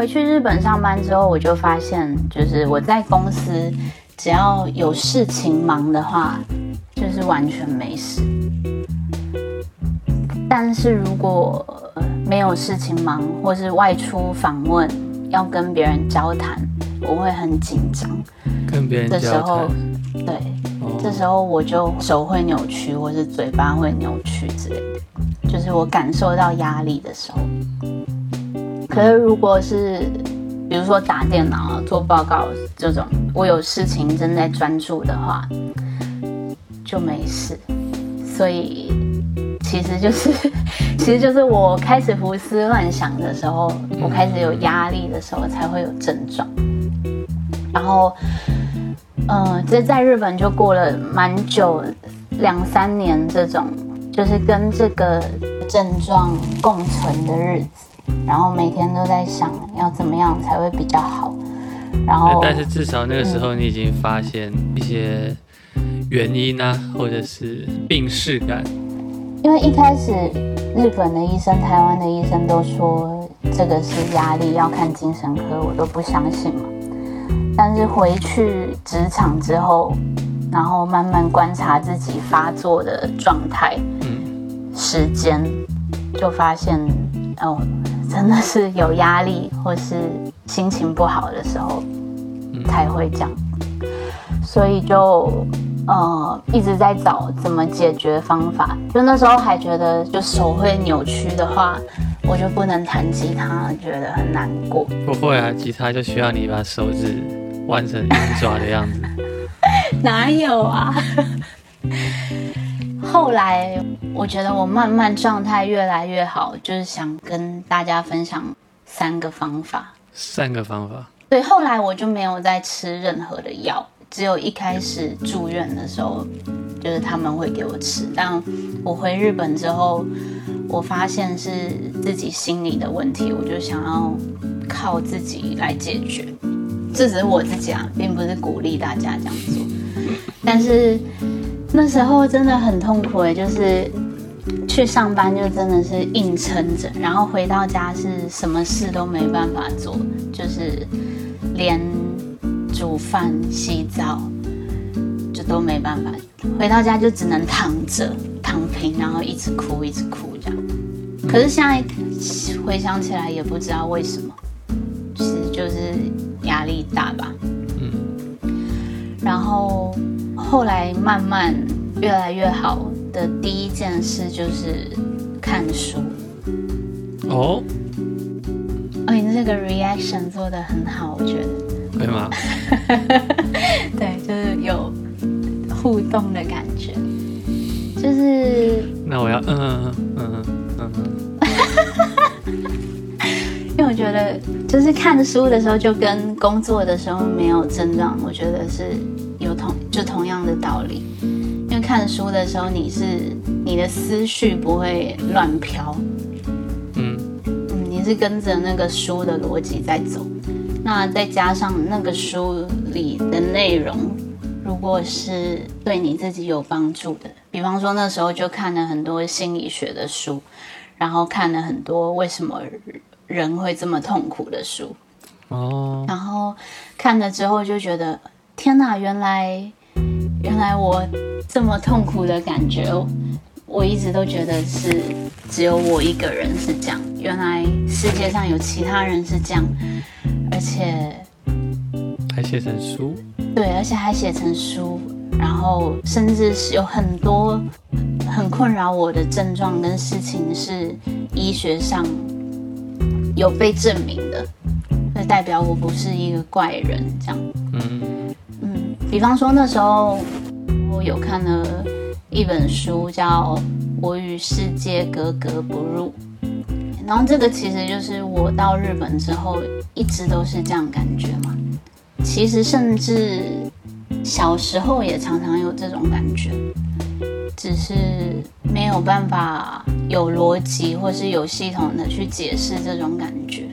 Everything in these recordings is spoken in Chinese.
回去日本上班之后，我就发现，就是我在公司只要有事情忙的话，就是完全没事。但是如果没有事情忙，或是外出访问要跟别人交谈，我会很紧张。跟别人的时候，，对，哦这时候我就手会扭曲，或是嘴巴会扭曲之类的，就是我感受到压力的时候。可是如果是比如说打电脑、做报告这种，我有事情正在专注的话，就没事。所以其实就是，其实就是我开始胡思乱想的时候，我开始有压力的时候才会有症状。然后，嗯，这在日本就过了蛮久，两三年这种，就是跟这个症状共存的日子。然后每天都在想要怎么样才会比较好。然后，但是至少那个时候你已经发现一些原因啊，或者是病逝感。因为一开始日本的医生、台湾的医生都说这个是压力，要看精神科，我都不相信嘛。但是回去职场之后，然后慢慢观察自己发作的状态、嗯，时间，就发现哦，真的是有压力或是心情不好的时候才会这样。所以就呃一直在找怎么解决方法。就那时候还觉得，就手会扭曲的话，我就不能弹吉他，觉得很难过。不会啊，吉他就需要你把手指弯成鹰爪的样子。哪有啊？后来我觉得我慢慢状态越来越好，就是想跟大家分享三个方法。三个方法。对，后来我就没有再吃任何的药，只有一开始住院的时候，就是他们会给我吃。但我回日本之后，我发现是自己心理的问题，我就想要靠自己来解决。这只是我自己啊，并不是鼓励大家这样做。但是那时候真的很痛苦诶，就是去上班就真的是硬撑着，然后回到家是什么事都没办法做，就是连煮饭、洗澡就都没办法。回到家就只能躺着、躺平，然后一直哭、一直哭这样。可是现在回想起来，也不知道为什么，其实就是压力大吧。嗯，然后后来慢慢越来越好的第一件事就是看书。哦，哦，你这个 reaction 做的很好，我觉得。对吗？对，就是有互动的感觉，就是那我要嗯嗯嗯嗯嗯 因为我觉得，就是看书的时候就跟工作的时候没有症状，我觉得是有同样的道理。因为看书的时候，你是你的思绪不会乱飘，嗯嗯，你是跟着那个书的逻辑在走。那再加上那个书里的内容，如果是对你自己有帮助的，比方说那时候就看了很多心理学的书，然后看了很多为什么人会这么痛苦的书，哦，然后看了之后就觉得，天哪，原来原来我这么痛苦的感觉，我一直都觉得是只有我一个人是这样，原来世界上有其他人是这样，而且还写成书。对，而且还写成书，然后甚至是有很多很困扰我的症状跟事情是医学上有被证明的，那代表我不是一个怪人，这样。嗯嗯，比方说那时候我有看了一本书叫《我与世界格格不入》，然后这个其实就是我到日本之后一直都是这样感觉嘛。其实甚至小时候也常常有这种感觉，只是没有办法有逻辑或是有系统的去解释这种感觉。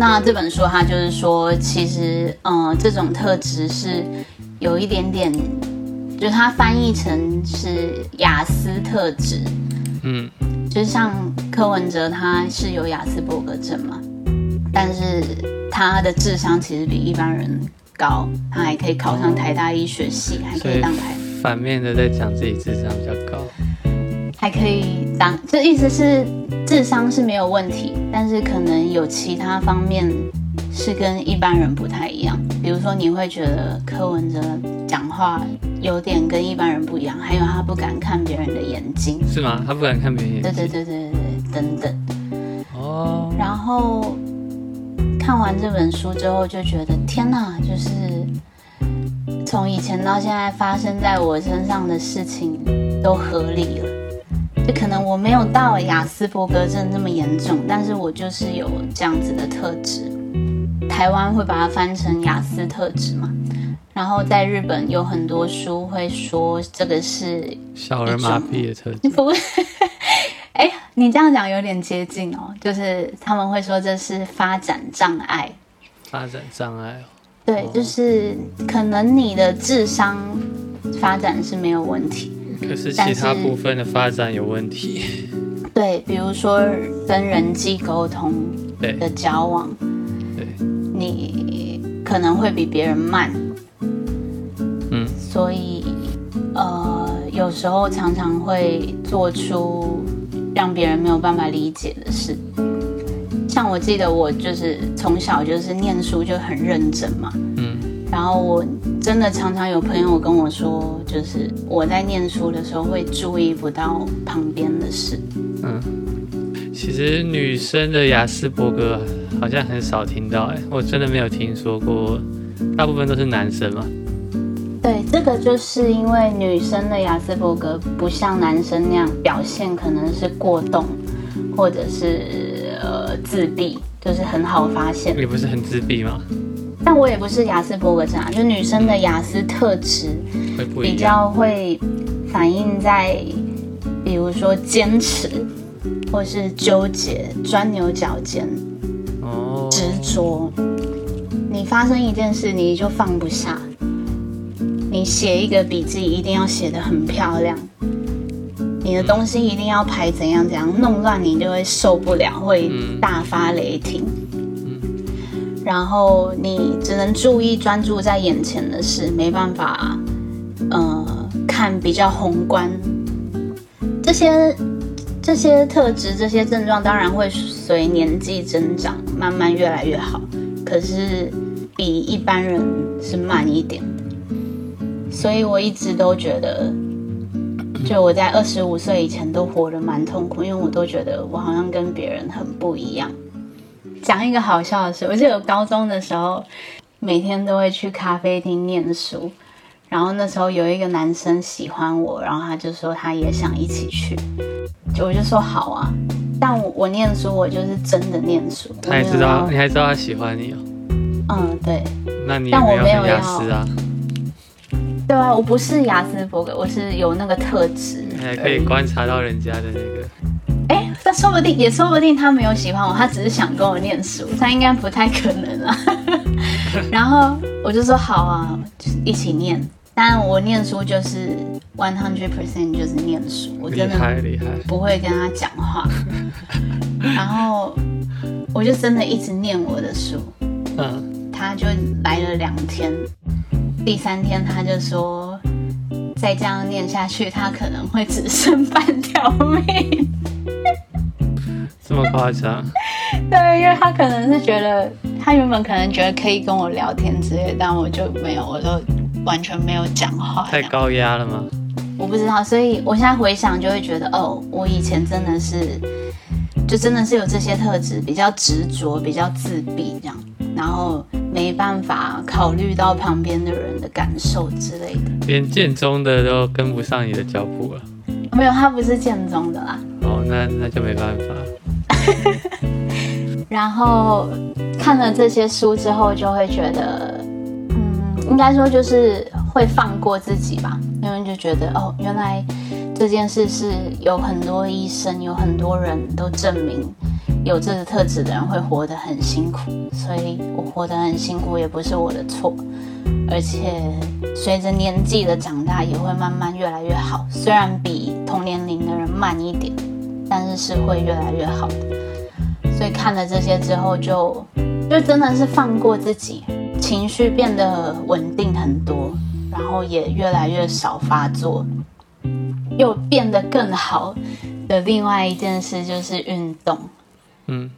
那这本书它就是说，其实呃这种特质是有一点点，就是它翻译成是雅思特质，嗯就是像柯文哲他是有雅斯伯格症嘛，但是他的智商其实比一般人高，他还可以考上台大医学系，还可以以当台，反面的在讲自己智商比较高。还可以当，这意思是智商是没有问题，但是可能有其他方面是跟一般人不太一样，比如说你会觉得柯文哲讲话有点跟一般人不一样，还有他不敢看别人的眼睛，是吗？他不敢看别人眼对睛。对对对对对，等等。哦，然后看完这本书之后，就觉得天哪，就是从以前到现在发生在我身上的事情都合理了。就可能我没有到雅斯伯格症那么严重，但是我就是有这样子的特质。台湾会把它翻成雅思特质嘛，然后在日本有很多书会说这个是小儿麻痹的特质。不，哎，你这样讲有点接近哦，就是他们会说这是发展障碍，发展障碍哦。对，就是可能你的智商发展是没有问题，可是其他部分的发展有问题。对，比如说跟人际沟通对的交往，对，你可能会比别人慢，嗯，所以呃，有时候常常会做出让别人没有办法理解的事。像我记得我就是从小就是念书就很认真嘛，嗯，然后我真的常常有朋友跟我说，就是我在念书的时候会注意不到旁边的事。嗯，其实女生的雅斯伯格好像很少听到，哎，我真的没有听说过，大部分都是男生嘛。对，这个就是因为女生的雅斯伯格不像男生那样表现，可能是过动，或者是呃自闭，就是很好发现。你不是很自闭吗？但我也不是雅思伯格症啊，就女生的雅思特质比。较会反映在，比如说坚持，或是纠结、钻牛角尖、哦，执着。你发生一件事，你就放不下。你写一个笔记，一定要写得很漂亮。你的东西一定要排怎样怎样，弄乱你就会受不了，会嗯大发雷霆。然后你只能注意专注在眼前的事，没办法，呃，看比较宏观。这些这些特质、这些症状，当然会随年纪增长慢慢越来越好，可是比一般人是慢一点的。所以我一直都觉得，就我在二十五岁以前都活得蛮痛苦，因为我都觉得我好像跟别人很不一样。讲一个好笑的事，我记得我高中的时候，每天都会去咖啡厅念书，然后那时候有一个男生喜欢我，然后他就说他也想一起去，就我就说好啊，但我我念书我就是真的念书，他也知道，你还知道他喜欢你哦。嗯对那你也但我没有很雅思啊，对啊，我不是雅斯伯格，我是有那个特质，你还可以观察到人家的那个。哎，但说不定也说不定他没有喜欢我，他只是想跟我念书，他应该不太可能啊。然后我就说好啊，就是一起念。当然我念书就是 one hundred percent 就是念书，我厉真的害厉害，不会跟他讲话。然后我就真的一直念我的书，嗯，他就来了两天，第三天他就说，再这样念下去，他可能会只剩半条命。这么夸张？对，因为他可能是觉得，他原本可能觉得可以跟我聊天之类的，但我就没有，我就完全没有讲话。太高压了吗？我不知道，所以我现在回想就会觉得，哦，我以前真的是，就真的是有这些特质，比较执着，比较自闭这样，然后没办法考虑到旁边的人的感受之类的。连建中的都跟不上你的脚步了。没有，他不是建中的啦。哦，那那就没办法。然后看了这些书之后，就会觉得，嗯，应该说就是会放过自己吧，因为就觉得哦，原来这件事是有很多医生，有很多人都证明有这个特质的人会活得很辛苦，所以我活得很辛苦也不是我的错，而且随着年纪的长大，也会慢慢越来越好，虽然比同年龄的人慢一点，但是是会越来越好的。所以看了这些之后就，就真的是放过自己，情绪变得稳定很多，然后也越来越少发作，又变得更好的另外一件事就是运动。嗯，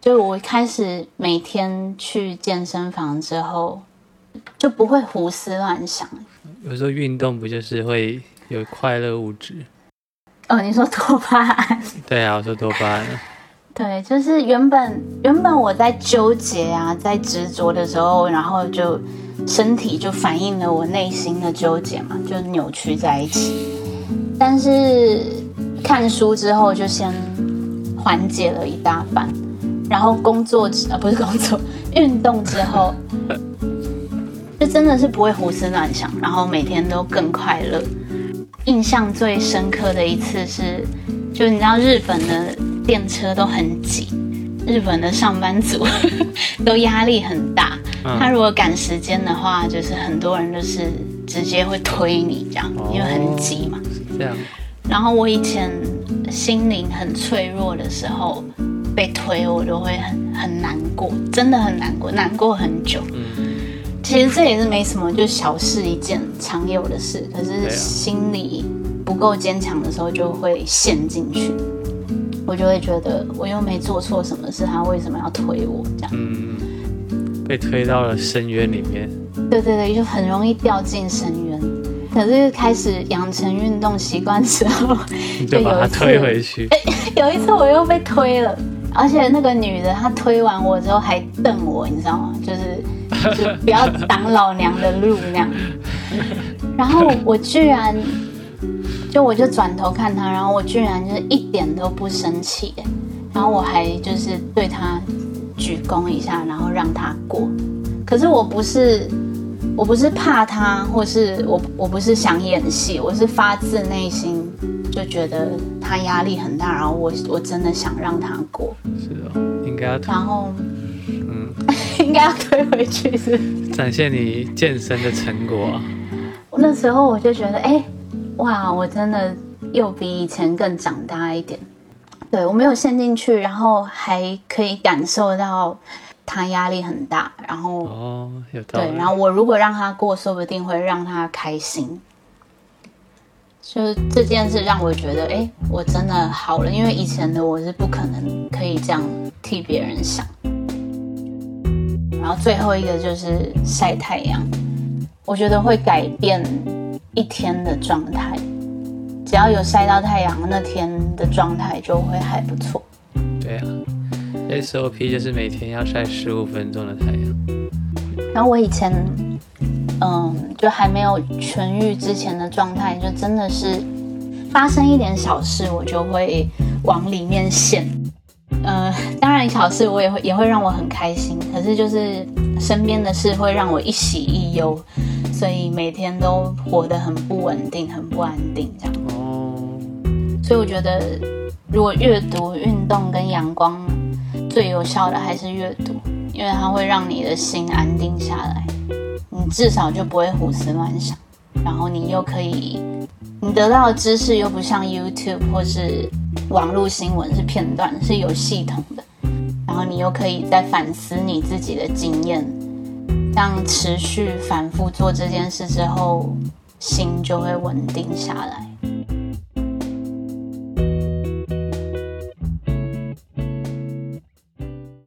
就我开始每天去健身房之后，就不会胡思乱想。有时候运动不就是会有快乐物质？哦，你说多巴胺？对啊，我说多巴胺。对，就是原本原本我在纠结啊，在执着的时候，然后就身体就反映了我内心的纠结嘛，就扭曲在一起。但是看书之后，就先缓解了一大半，然后工作啊不是工作，运动之后，就真的是不会胡思乱想，然后每天都更快乐。印象最深刻的一次是，就你知道日本的电车都很挤，日本的上班族 都压力很大。他如果赶时间的话，就是很多人就是直接会推你这样，因为很挤嘛。这样。然后我以前心灵很脆弱的时候，被推我都会很很难过，真的很难过，难过很久。嗯。其实这也是没什么，就小事一件，常有的事。可是心里不够坚强的时候，就会陷进去。我就会觉得我又没做错什么事，他为什么要推我这样？嗯，被推到了深渊里面。对对对，就很容易掉进深渊。可是开始养成运动习惯之后，就把他推回去。哎，有一次我又被推了，而且那个女的她推完我之后还瞪我，你知道吗？就是。就 不要挡老娘的路那样，然后我居然就我就转头看他，然后我居然就是一点都不生气，然后我还就是对他鞠躬一下，然后让他过。可是我不是我不是怕他，或是我我不是想演戏，我是发自内心就觉得他压力很大，然后我我真的想让他过。是哦，应该要。然后。应该要推回去是展现你健身的成果。那时候我就觉得，哎，哇，我真的又比以前更长大一点。对我没有陷进去，然后还可以感受到他压力很大，然后哦，有道理。对，然后我如果让他过，说不定会让他开心。就是这件事让我觉得，哎，我真的好了，因为以前的我是不可能可以这样替别人想。然后最后一个就是晒太阳，我觉得会改变一天的状态。只要有晒到太阳，那天的状态就会还不错。对啊，SOP 就是每天要晒十五分钟的太阳。然后我以前，嗯，就还没有痊愈之前的状态，就真的是发生一点小事，我就会往里面陷。呃，当然小事我也会也会让我很开心，可是就是身边的事会让我一喜一忧，所以每天都活得很不稳定，很不安定这样。哦。所以我觉得，如果阅读、运动跟阳光最有效的还是阅读，因为它会让你的心安定下来，你至少就不会胡思乱想，然后你又可以，你得到的知识又不像 YouTube 或是。网络新闻是片段，是有系统的，然后你又可以再反思你自己的经验，这样持续反复做这件事之后，心就会稳定下来。